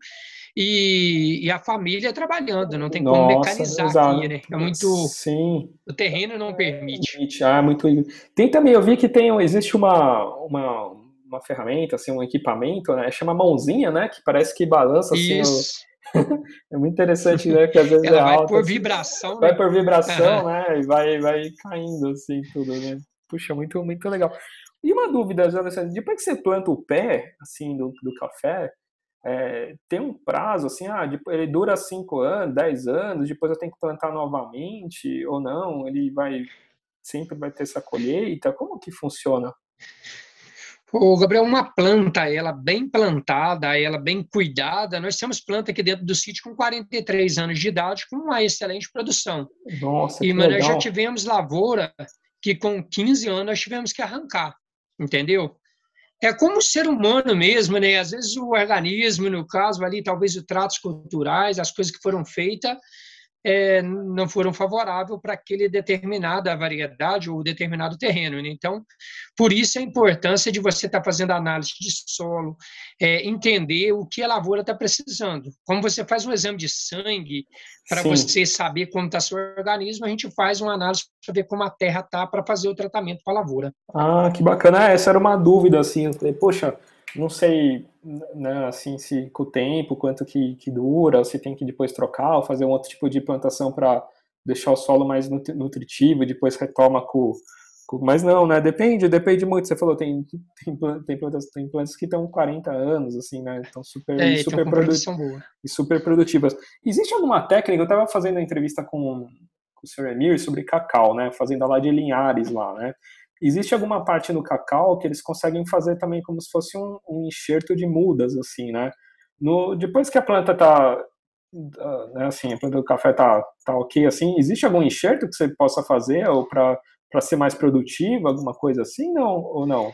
e, e, a família trabalhando, não tem Nossa, como mecanizar exato. aqui, né? É muito. Sim. O terreno não permite. Ah, muito. Tem também, eu vi que tem, existe uma, uma, uma ferramenta, assim, um equipamento, né? Chama mãozinha, né? Que parece que balança assim. Isso. é muito interessante, né? Que às vezes Ela é vai alta, por assim, vibração. Vai né? por vibração, uhum. né? E vai, vai caindo, assim, tudo, né? Puxa, muito, muito legal. E uma dúvida, Alessandro, depois que você planta o pé, assim, do, do café, é, tem um prazo, assim, ah, ele dura 5 anos, 10 anos, depois eu tenho que plantar novamente, ou não, ele vai, sempre vai ter essa colheita, como que funciona? Ô, Gabriel, uma planta, ela bem plantada, ela bem cuidada, nós temos planta aqui dentro do sítio com 43 anos de idade, com uma excelente produção. Nossa, e, que mas legal. nós já tivemos lavoura que com 15 anos nós tivemos que arrancar, entendeu? É como o ser humano mesmo, né? Às vezes o organismo, no caso ali, talvez os tratos culturais, as coisas que foram feitas, é, não foram favoráveis para aquele determinada variedade ou determinado terreno. Né? Então, por isso a importância de você estar tá fazendo análise de solo, é, entender o que a lavoura está precisando. Como você faz um exame de sangue para você saber como está seu organismo, a gente faz uma análise para ver como a terra está para fazer o tratamento para a lavoura. Ah, que bacana. É, essa era uma dúvida, assim. Eu falei, poxa, não sei, né, assim, se com o tempo, quanto que, que dura, se tem que depois trocar, ou fazer um outro tipo de plantação para deixar o solo mais nutritivo e depois retoma com, com, Mas não, né? Depende, depende muito. Você falou, tem, tem, tem, plantas, tem plantas que estão 40 anos, assim, né? Então super, é, super, produ e super produtivas. Existe alguma técnica? Eu estava fazendo a entrevista com, com o Sr. Emir sobre cacau, né? Fazenda lá de Linhares, lá, né? Existe alguma parte no cacau que eles conseguem fazer também como se fosse um, um enxerto de mudas, assim, né? No, depois que a planta está né, assim, a planta do café tá, tá ok, assim, existe algum enxerto que você possa fazer ou para ser mais produtivo, alguma coisa assim, não, ou não?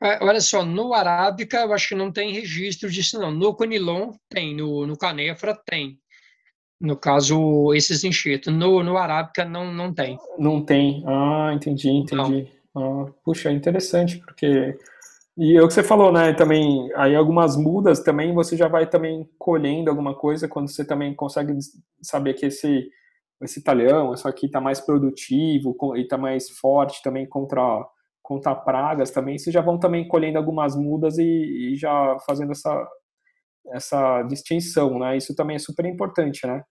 É, olha só, no arábica eu acho que não tem registro disso não. No conilon tem, no, no canefra tem. No caso, esses enxertos. No, no Arábica não, não tem. Não tem. Ah, entendi, entendi. Ah, puxa, interessante, porque. E é o que você falou, né? Também, aí algumas mudas também você já vai também colhendo alguma coisa quando você também consegue saber que esse, esse talhão, isso aqui está mais produtivo e está mais forte também contra, contra pragas também. Vocês já vão também colhendo algumas mudas e, e já fazendo essa, essa distinção, né? Isso também é super importante, né?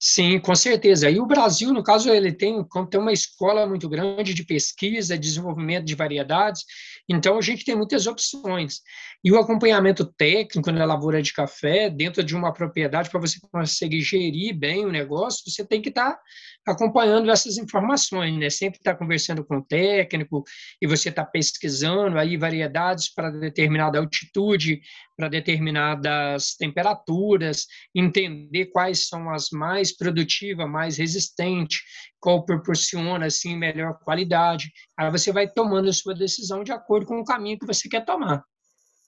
Sim, com certeza. E o Brasil, no caso, ele tem, tem uma escola muito grande de pesquisa, desenvolvimento de variedades, então a gente tem muitas opções. E o acompanhamento técnico na lavoura de café, dentro de uma propriedade, para você conseguir gerir bem o negócio, você tem que estar tá acompanhando essas informações, né? Sempre estar tá conversando com o técnico e você está pesquisando aí variedades para determinada altitude, para determinadas temperaturas, entender quais são as mais produtivas, mais resistentes, qual proporciona assim melhor qualidade. Aí você vai tomando a sua decisão de acordo com o caminho que você quer tomar.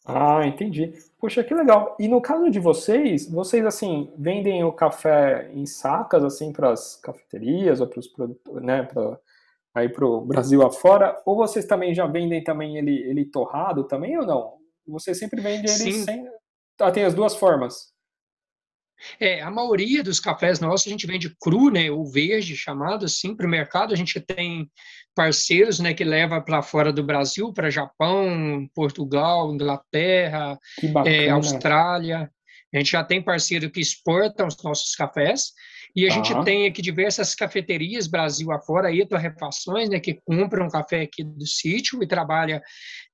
Ah, entendi. Poxa, que legal. E no caso de vocês, vocês assim vendem o café em sacas assim para as cafeterias ou para os né, para aí para o Brasil afora, ou vocês também já vendem também ele, ele torrado também ou não? Você sempre vende ele Sim. sem. Ah, tem as duas formas. É, a maioria dos cafés nossos a gente vende cru, né, ou verde, chamado assim, para o mercado. A gente tem parceiros, né, que leva para fora do Brasil, para Japão, Portugal, Inglaterra, é, Austrália. A gente já tem parceiro que exporta os nossos cafés. E a tá. gente tem aqui diversas cafeterias Brasil afora, e torrefações, né, que compram café aqui do sítio e trabalha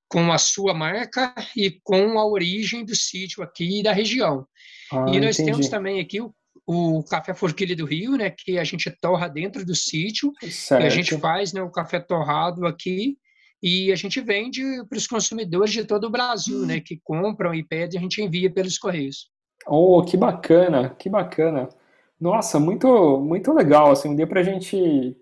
com a sua marca e com a origem do sítio aqui da região. Ah, e nós entendi. temos também aqui o, o Café Forquilha do Rio, né, que a gente torra dentro do sítio, certo. e a gente faz né, o café torrado aqui, e a gente vende para os consumidores de todo o Brasil, né, que compram e pedem, a gente envia pelos correios. Oh, que bacana, que bacana. Nossa, muito, muito legal, assim, um dia para a gente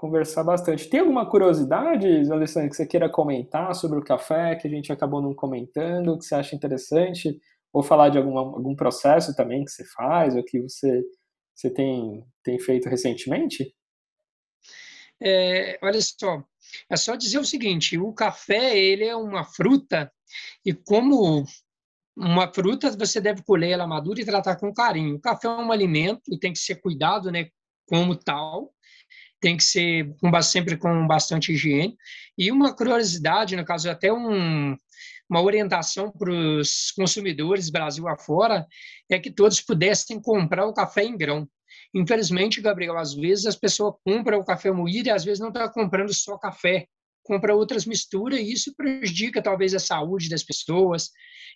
conversar bastante. Tem alguma curiosidade, Alessandro, que você queira comentar sobre o café, que a gente acabou não comentando, que você acha interessante? ou falar de alguma, algum processo também que você faz, ou que você, você tem, tem feito recentemente? É, olha só, é só dizer o seguinte: o café ele é uma fruta e como uma fruta você deve colher ela madura e tratar com carinho. O café é um alimento e tem que ser cuidado, né, como tal. Tem que ser com, sempre com bastante higiene. E uma curiosidade, no caso até um, uma orientação para os consumidores Brasil afora é que todos pudessem comprar o café em grão. Infelizmente, Gabriel, às vezes as pessoas compram o café moído e às vezes não está comprando só café, compra outras misturas e isso prejudica talvez a saúde das pessoas.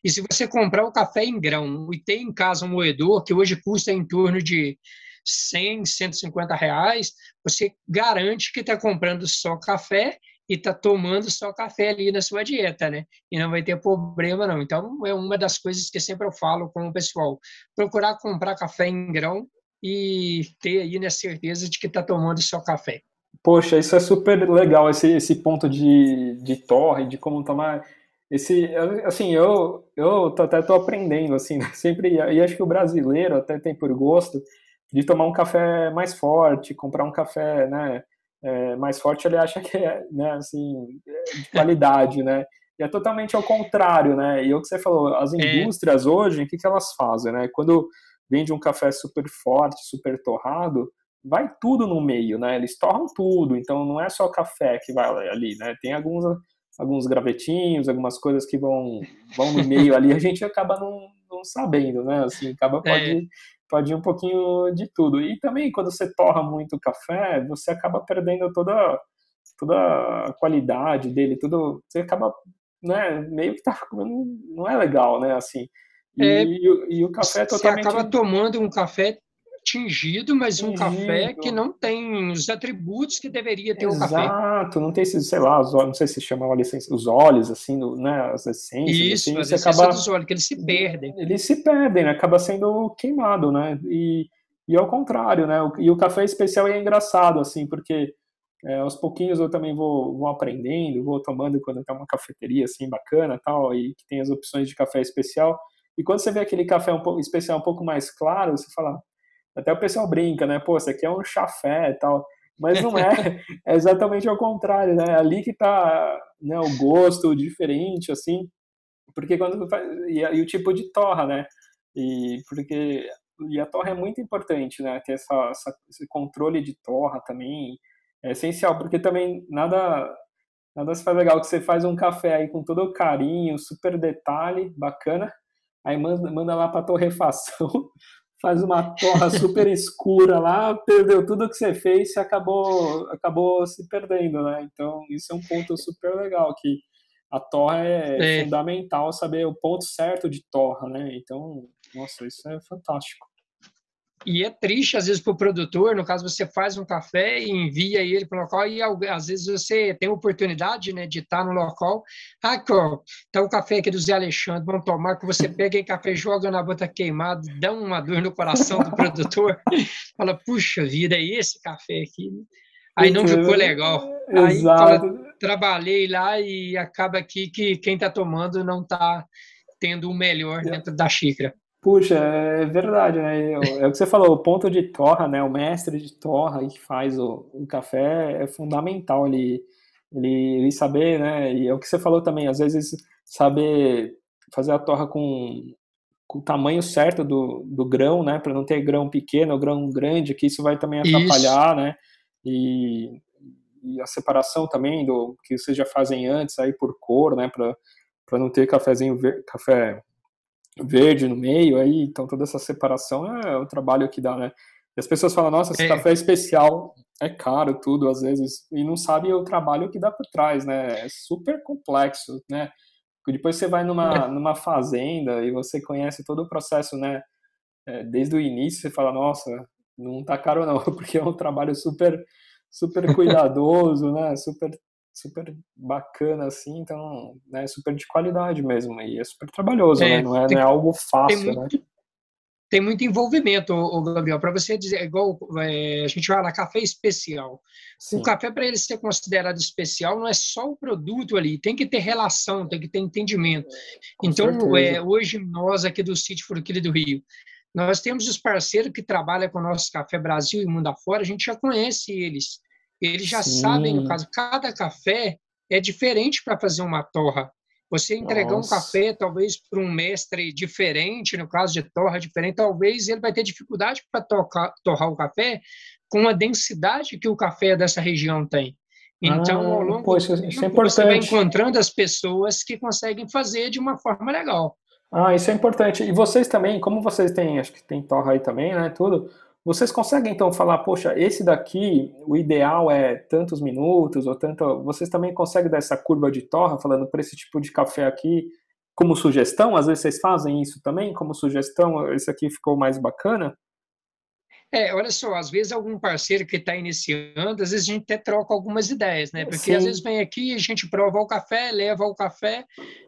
E se você comprar o café em grão e ter em casa um moedor que hoje custa em torno de 100, 150 reais, você garante que está comprando só café e está tomando só café ali na sua dieta, né? E não vai ter problema não. Então é uma das coisas que sempre eu falo com o pessoal, procurar comprar café em grão e ter aí na certeza de que está tomando só café. Poxa, isso é super legal, esse, esse ponto de, de torre, de como tomar. Esse, assim, eu, eu até estou aprendendo, assim, né? sempre, e acho que o brasileiro até tem por gosto de tomar um café mais forte, comprar um café, né, é, mais forte, ele acha que é, né, assim, de qualidade, né, e é totalmente ao contrário, né, e o que você falou, as é. indústrias hoje, o que, que elas fazem, né, quando vende um café super forte, super torrado, vai tudo no meio, né? Eles torram tudo, então não é só café que vai ali, né? Tem alguns, alguns gravetinhos, algumas coisas que vão, vão no meio ali, a gente acaba não, não sabendo, né? Assim, acaba pode, é. Pode ir um pouquinho de tudo. E também quando você torra muito café, você acaba perdendo toda toda a qualidade dele, tudo, você acaba, né, meio que tá, não é legal, né, assim. E, é, e, e, o café é totalmente... Você acaba tomando um café tingido, mas um café que não tem os atributos que deveria ter o café. Exato, não tem esses, sei lá, os, não sei se chama os óleos, assim, né, as essências. Isso, assim, as essências acaba, dos óleos, que eles se perdem. Eles se perdem, né, acaba sendo queimado, né, e, e ao contrário, né, e o café especial é engraçado, assim, porque é, aos pouquinhos eu também vou, vou aprendendo, vou tomando quando tem uma cafeteria, assim, bacana, tal, e que tem as opções de café especial, e quando você vê aquele café um pouco especial um pouco mais claro, você fala, até o pessoal brinca, né? Pô, isso aqui é um chafé e tal. Mas não é, é exatamente ao contrário, né? É ali que tá né, o gosto diferente, assim. Porque quando e, e, o tipo de torra, né? E porque e a torra é muito importante, né? Ter essa, essa, esse controle de torra também é essencial, porque também nada nada se faz legal que você faz um café aí com todo o carinho, super detalhe, bacana, aí manda, manda lá para torrefação, faz uma torra super escura lá, perdeu tudo que você fez e acabou, acabou se perdendo, né? Então, isso é um ponto super legal, que a torra é, é. fundamental saber o ponto certo de torra, né? Então, nossa, isso é fantástico. E é triste, às vezes, para o produtor, no caso, você faz um café e envia ele para o local, e às vezes você tem oportunidade né, de estar no local. Ah, ó, tá o café aqui do Zé Alexandre, vamos tomar, que você pega e café, joga na bota queimada, dá uma dor no coração do produtor. Fala, puxa vida, é esse café aqui. Aí não ficou legal. Aí fala, trabalhei lá e acaba aqui que quem está tomando não está tendo o melhor dentro da xícara. Puxa, é verdade, né? É o que você falou, o ponto de torra, né? O mestre de torra que faz o, o café é fundamental ele, ele, ele saber, né? E é o que você falou também, às vezes saber fazer a torra com, com o tamanho certo do, do grão, né? Para não ter grão pequeno ou grão grande, que isso vai também atrapalhar, isso. né? E, e a separação também do que vocês já fazem antes aí por cor, né? Para não ter cafezinho café verde no meio, aí, então toda essa separação é o trabalho que dá, né? E as pessoas falam, nossa, esse é. café é especial, é caro tudo, às vezes, e não sabe o trabalho que dá por trás, né? É super complexo, né? Depois você vai numa, é. numa fazenda e você conhece todo o processo, né? É, desde o início, você fala, nossa, não tá caro não, porque é um trabalho super, super cuidadoso, né? Super super bacana, assim, então, né, super de qualidade mesmo, e é super trabalhoso, é, né, não é, tem, não é algo fácil, tem né. muito, tem muito envolvimento, o Gabriel. Para você dizer, igual é, a gente fala café especial. Sim. O café, para ele ser considerado especial, não é só o produto ali, tem que ter relação, tem que ter entendimento. Com então, é, hoje, nós aqui do Sítio Furquilha do Rio, nós temos os parceiros que trabalham com o nosso Café Brasil e Mundo afora, a gente já conhece eles. Eles já Sim. sabem, no caso, cada café é diferente para fazer uma torra. Você entregar Nossa. um café, talvez, para um mestre diferente, no caso de torra diferente, talvez ele vai ter dificuldade para torrar o café com a densidade que o café dessa região tem. Então, ah, ao longo poxa, do tempo, é você vai encontrando as pessoas que conseguem fazer de uma forma legal. Ah, isso é importante. E vocês também, como vocês têm, acho que tem torra aí também, né, tudo, vocês conseguem então falar, poxa, esse daqui, o ideal é tantos minutos ou tanto. Vocês também conseguem dar essa curva de torra, falando para esse tipo de café aqui, como sugestão? Às vezes vocês fazem isso também, como sugestão, esse aqui ficou mais bacana? É, olha só, às vezes algum parceiro que está iniciando, às vezes a gente até troca algumas ideias, né? Porque Sim. às vezes vem aqui, a gente prova o café, leva o café,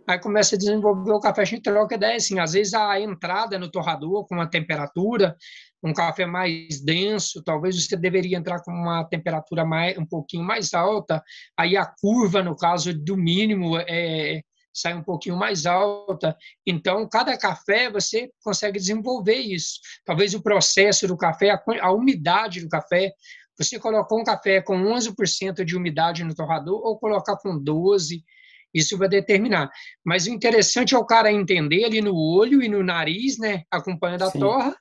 aí começa a desenvolver o café, a gente troca ideias, assim, às vezes a entrada no torrador com a temperatura, um café mais denso, talvez você deveria entrar com uma temperatura mais, um pouquinho mais alta, aí a curva, no caso do mínimo, é, sai um pouquinho mais alta. Então, cada café você consegue desenvolver isso. Talvez o processo do café, a, a umidade do café, você colocou um café com 11% de umidade no torrador ou colocar com 12%, isso vai determinar. Mas o interessante é o cara entender ali no olho e no nariz, né, acompanhando a Sim. torra,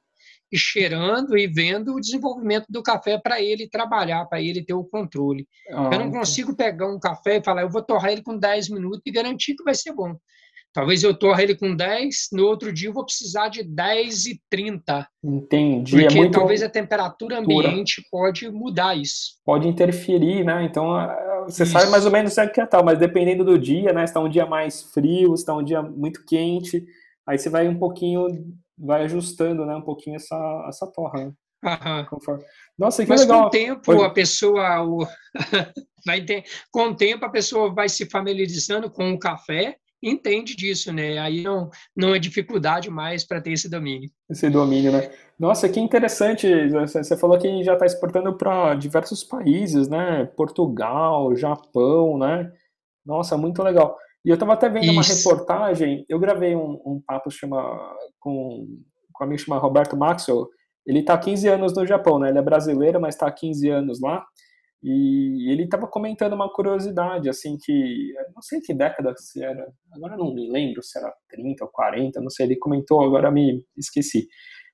e cheirando e vendo o desenvolvimento do café para ele trabalhar, para ele ter o controle. Ah, eu não consigo pegar um café e falar, eu vou torrar ele com 10 minutos e garantir que vai ser bom. Talvez eu torre ele com 10, no outro dia eu vou precisar de 10 e 30. Entendi. É porque é muito... talvez a temperatura ambiente pode mudar isso. Pode interferir, né? Então, você isso. sabe mais ou menos o que é tal, mas dependendo do dia, né? Se está um dia mais frio, se está um dia muito quente, aí você vai um pouquinho vai ajustando, né, um pouquinho essa, essa torra, né? Conforme... Nossa, que Mas legal. com o tempo a pessoa o... vai ter... com o tempo a pessoa vai se familiarizando com o café entende disso, né? Aí não, não é dificuldade mais para ter esse domínio. Esse domínio, né? Nossa, que interessante. Você falou que já está exportando para diversos países, né? Portugal, Japão, né? Nossa, muito legal. E eu estava até vendo Isso. uma reportagem, eu gravei um, um papo chama, com, com um amigo chamado Roberto Maxwell, ele está há 15 anos no Japão, né? Ele é brasileiro, mas está há 15 anos lá. E ele estava comentando uma curiosidade, assim, que não sei que década se era, agora não me lembro se era 30 ou 40, não sei, ele comentou, agora me esqueci,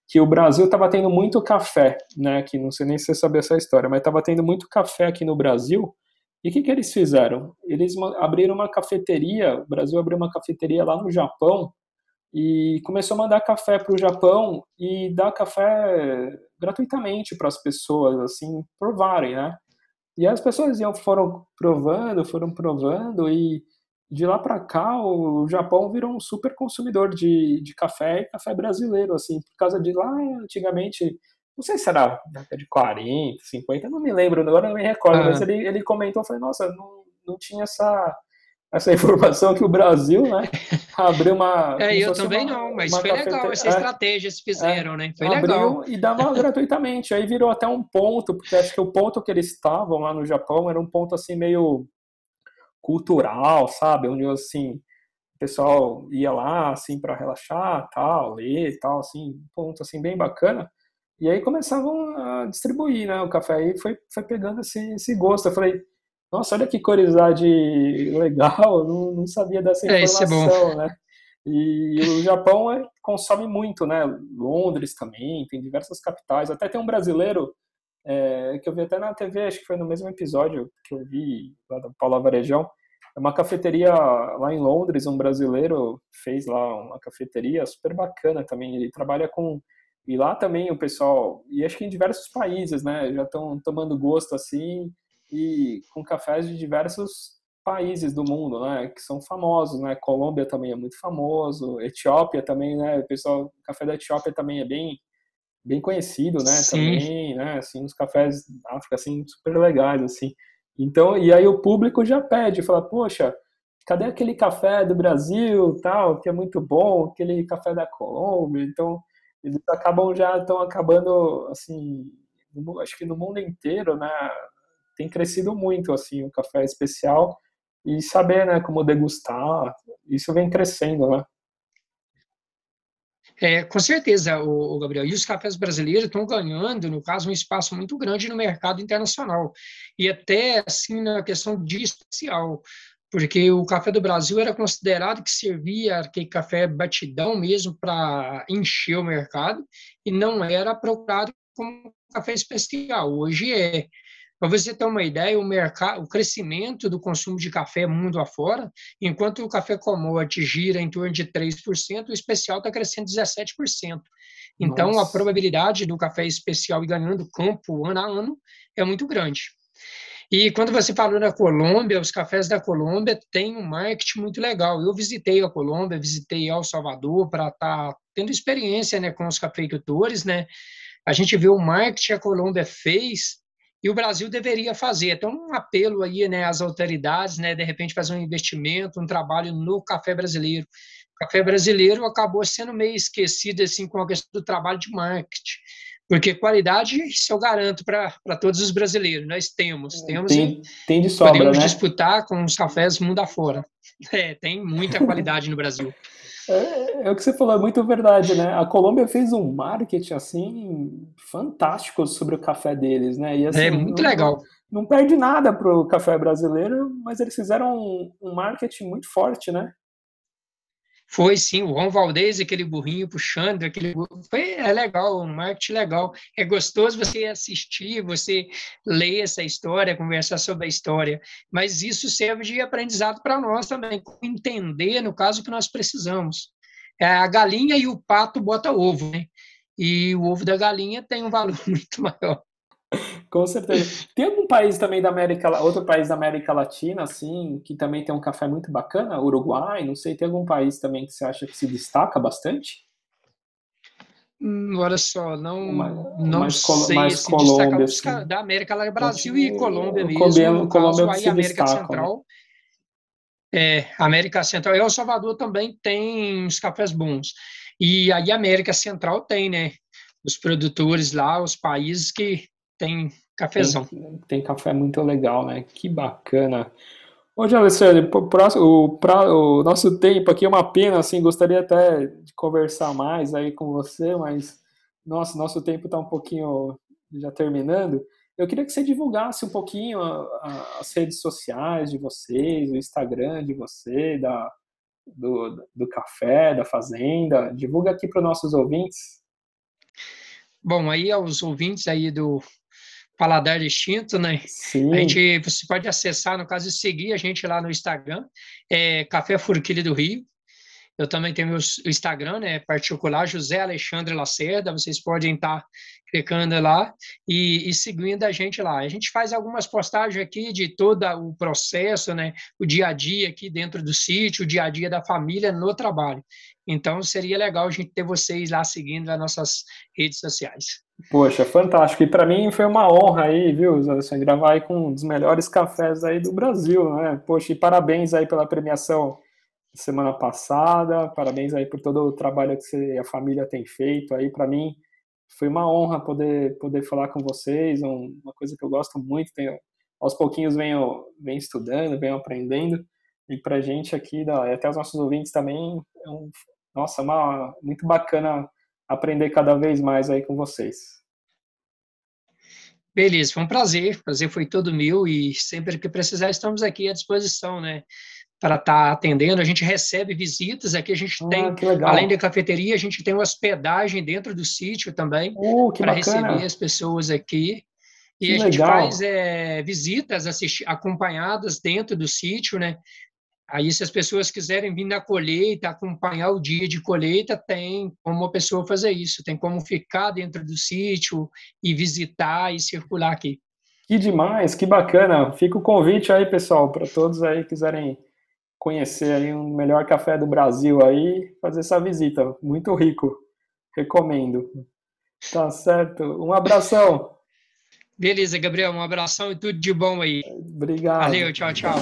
que o Brasil estava tendo muito café, né, que não sei nem se você sabia essa história, mas estava tendo muito café aqui no Brasil, e o que, que eles fizeram? Eles abriram uma cafeteria, o Brasil abriu uma cafeteria lá no Japão e começou a mandar café para o Japão e dar café gratuitamente para as pessoas, assim, provarem, né? E as pessoas iam, foram provando, foram provando e de lá para cá o Japão virou um super consumidor de, de café e café brasileiro, assim, por causa de lá antigamente não sei se era década de 40, 50, não me lembro, agora não me recordo, ah. mas ele, ele comentou, falei, nossa, não, não tinha essa, essa informação que o Brasil, né, abriu uma... É, eu também uma, não, mas foi legal essa é, estratégia que fizeram, é, né, foi abriu legal. e dava gratuitamente, aí virou até um ponto, porque acho que o ponto que eles estavam lá no Japão era um ponto, assim, meio cultural, sabe, onde, assim, o pessoal ia lá, assim, para relaxar, tal, ler, tal, assim, um ponto, assim, bem bacana, e aí começavam a distribuir né, o café e foi, foi pegando esse, esse gosto. Eu falei, nossa, olha que curiosidade legal, não, não sabia dessa é, é informação, é, né? E o Japão é, consome muito, né? Londres também, tem diversas capitais. Até tem um brasileiro é, que eu vi até na TV, acho que foi no mesmo episódio que eu vi lá da Paula Varejão. É uma cafeteria lá em Londres, um brasileiro fez lá uma cafeteria super bacana também. Ele trabalha com e lá também o pessoal, e acho que em diversos países, né, já estão tomando gosto assim, e com cafés de diversos países do mundo, né, que são famosos, né, Colômbia também é muito famoso, Etiópia também, né, o pessoal, o café da Etiópia também é bem bem conhecido, né, Sim. também, né, assim, os cafés da África, assim, super legais, assim. Então, e aí o público já pede, fala, poxa, cadê aquele café do Brasil, tal, que é muito bom, aquele café da Colômbia, então eles acabam já estão acabando assim, no, acho que no mundo inteiro, né? Tem crescido muito assim o café especial e saber, né, como degustar, isso vem crescendo, né? É, com certeza, o, Gabriel. E os cafés brasileiros estão ganhando, no caso, um espaço muito grande no mercado internacional. E até, assim, na questão de especial porque o café do Brasil era considerado que servia aquele café batidão mesmo para encher o mercado e não era procurado como café especial. Hoje é. Para você ter uma ideia, o mercado, o crescimento do consumo de café mundo afora, enquanto o café commodity gira em torno de 3%, o especial está crescendo 17%. Então, Nossa. a probabilidade do café especial ir ganhando campo ano a ano é muito grande. E quando você falou da Colômbia, os cafés da Colômbia têm um marketing muito legal. Eu visitei a Colômbia, visitei El Salvador para estar tá tendo experiência né, com os cafeicultores. Né? A gente vê o marketing que a Colômbia fez e o Brasil deveria fazer. Então, um apelo aí né, às autoridades, né, de repente fazer um investimento, um trabalho no café brasileiro. O café brasileiro acabou sendo meio esquecido assim com a questão do trabalho de marketing. Porque qualidade, isso eu garanto para todos os brasileiros. Nós temos, temos tem, tem de sobra, podemos né? disputar com os cafés mundo afora. É, tem muita qualidade no Brasil. É, é, o que você falou, é muito verdade, né? A Colômbia fez um marketing assim fantástico sobre o café deles, né? E, assim, é muito não, legal. Não, perde nada para o café brasileiro, mas eles fizeram um, um marketing muito forte, né? Foi sim, o Ron Valdez, aquele burrinho puxando, aquele foi é legal, um marketing legal. É gostoso você assistir, você ler essa história, conversar sobre a história, mas isso serve de aprendizado para nós também, entender, no caso, que nós precisamos. É, a galinha e o pato bota ovo, né? E o ovo da galinha tem um valor muito maior. Com certeza. Tem algum país também da América, outro país da América Latina, assim, que também tem um café muito bacana? Uruguai, não sei, tem algum país também que você acha que se destaca bastante? Hum, olha só, não, não mais, sei mais se Colômbia, assim. da América lá, Brasil e Colômbia mesmo. Colômbia, Colômbia caso, aí América destaca, Central. Né? É, América Central. E El Salvador também tem uns cafés bons. E aí América Central tem, né? Os produtores lá, os países que tem cafezão. Tem, tem café muito legal, né? Que bacana. Hoje, Alessandro, o, pra, o nosso tempo aqui é uma pena, assim, gostaria até de conversar mais aí com você, mas nossa, nosso tempo está um pouquinho já terminando. Eu queria que você divulgasse um pouquinho a, a, as redes sociais de vocês, o Instagram de você, da, do, do café, da fazenda. Divulga aqui para os nossos ouvintes. Bom, aí aos ouvintes aí do Paladar Distinto, né? Sim. A gente, você pode acessar, no caso, seguir a gente lá no Instagram, é Café Furquilha do Rio. Eu também tenho o Instagram, né, particular, José Alexandre Lacerda, vocês podem estar clicando lá e, e, seguindo a gente lá. A gente faz algumas postagens aqui de todo o processo, né, o dia a dia aqui dentro do sítio, o dia a dia da família no trabalho. Então, seria legal a gente ter vocês lá seguindo as nossas redes sociais. Poxa, fantástico. E para mim foi uma honra aí, viu, Zé, gravar aí com um dos melhores cafés aí do Brasil, né? Poxa, e parabéns aí pela premiação semana passada, parabéns aí por todo o trabalho que você e a família tem feito aí. Para mim foi uma honra poder poder falar com vocês, uma coisa que eu gosto muito, tenho, aos pouquinhos venho, venho estudando, venho aprendendo. E para gente aqui, e até os nossos ouvintes também, é um, nossa, uma, muito bacana aprender cada vez mais aí com vocês. Beleza, foi um prazer, o prazer foi todo meu e sempre que precisar estamos aqui à disposição, né, para estar tá atendendo. A gente recebe visitas, aqui a gente ah, tem, além da cafeteria, a gente tem hospedagem dentro do sítio também, uh, para receber as pessoas aqui. E que a gente legal. faz é, visitas acompanhadas dentro do sítio, né? Aí, se as pessoas quiserem vir na colheita, acompanhar o dia de colheita, tem como a pessoa fazer isso, tem como ficar dentro do sítio e visitar e circular aqui. Que demais, que bacana. Fica o convite aí, pessoal, para todos aí que quiserem conhecer aí um melhor café do Brasil aí, fazer essa visita. Muito rico. Recomendo. Tá certo. Um abração. Beleza, Gabriel. Um abração e tudo de bom aí. Obrigado. Valeu, tchau, tchau.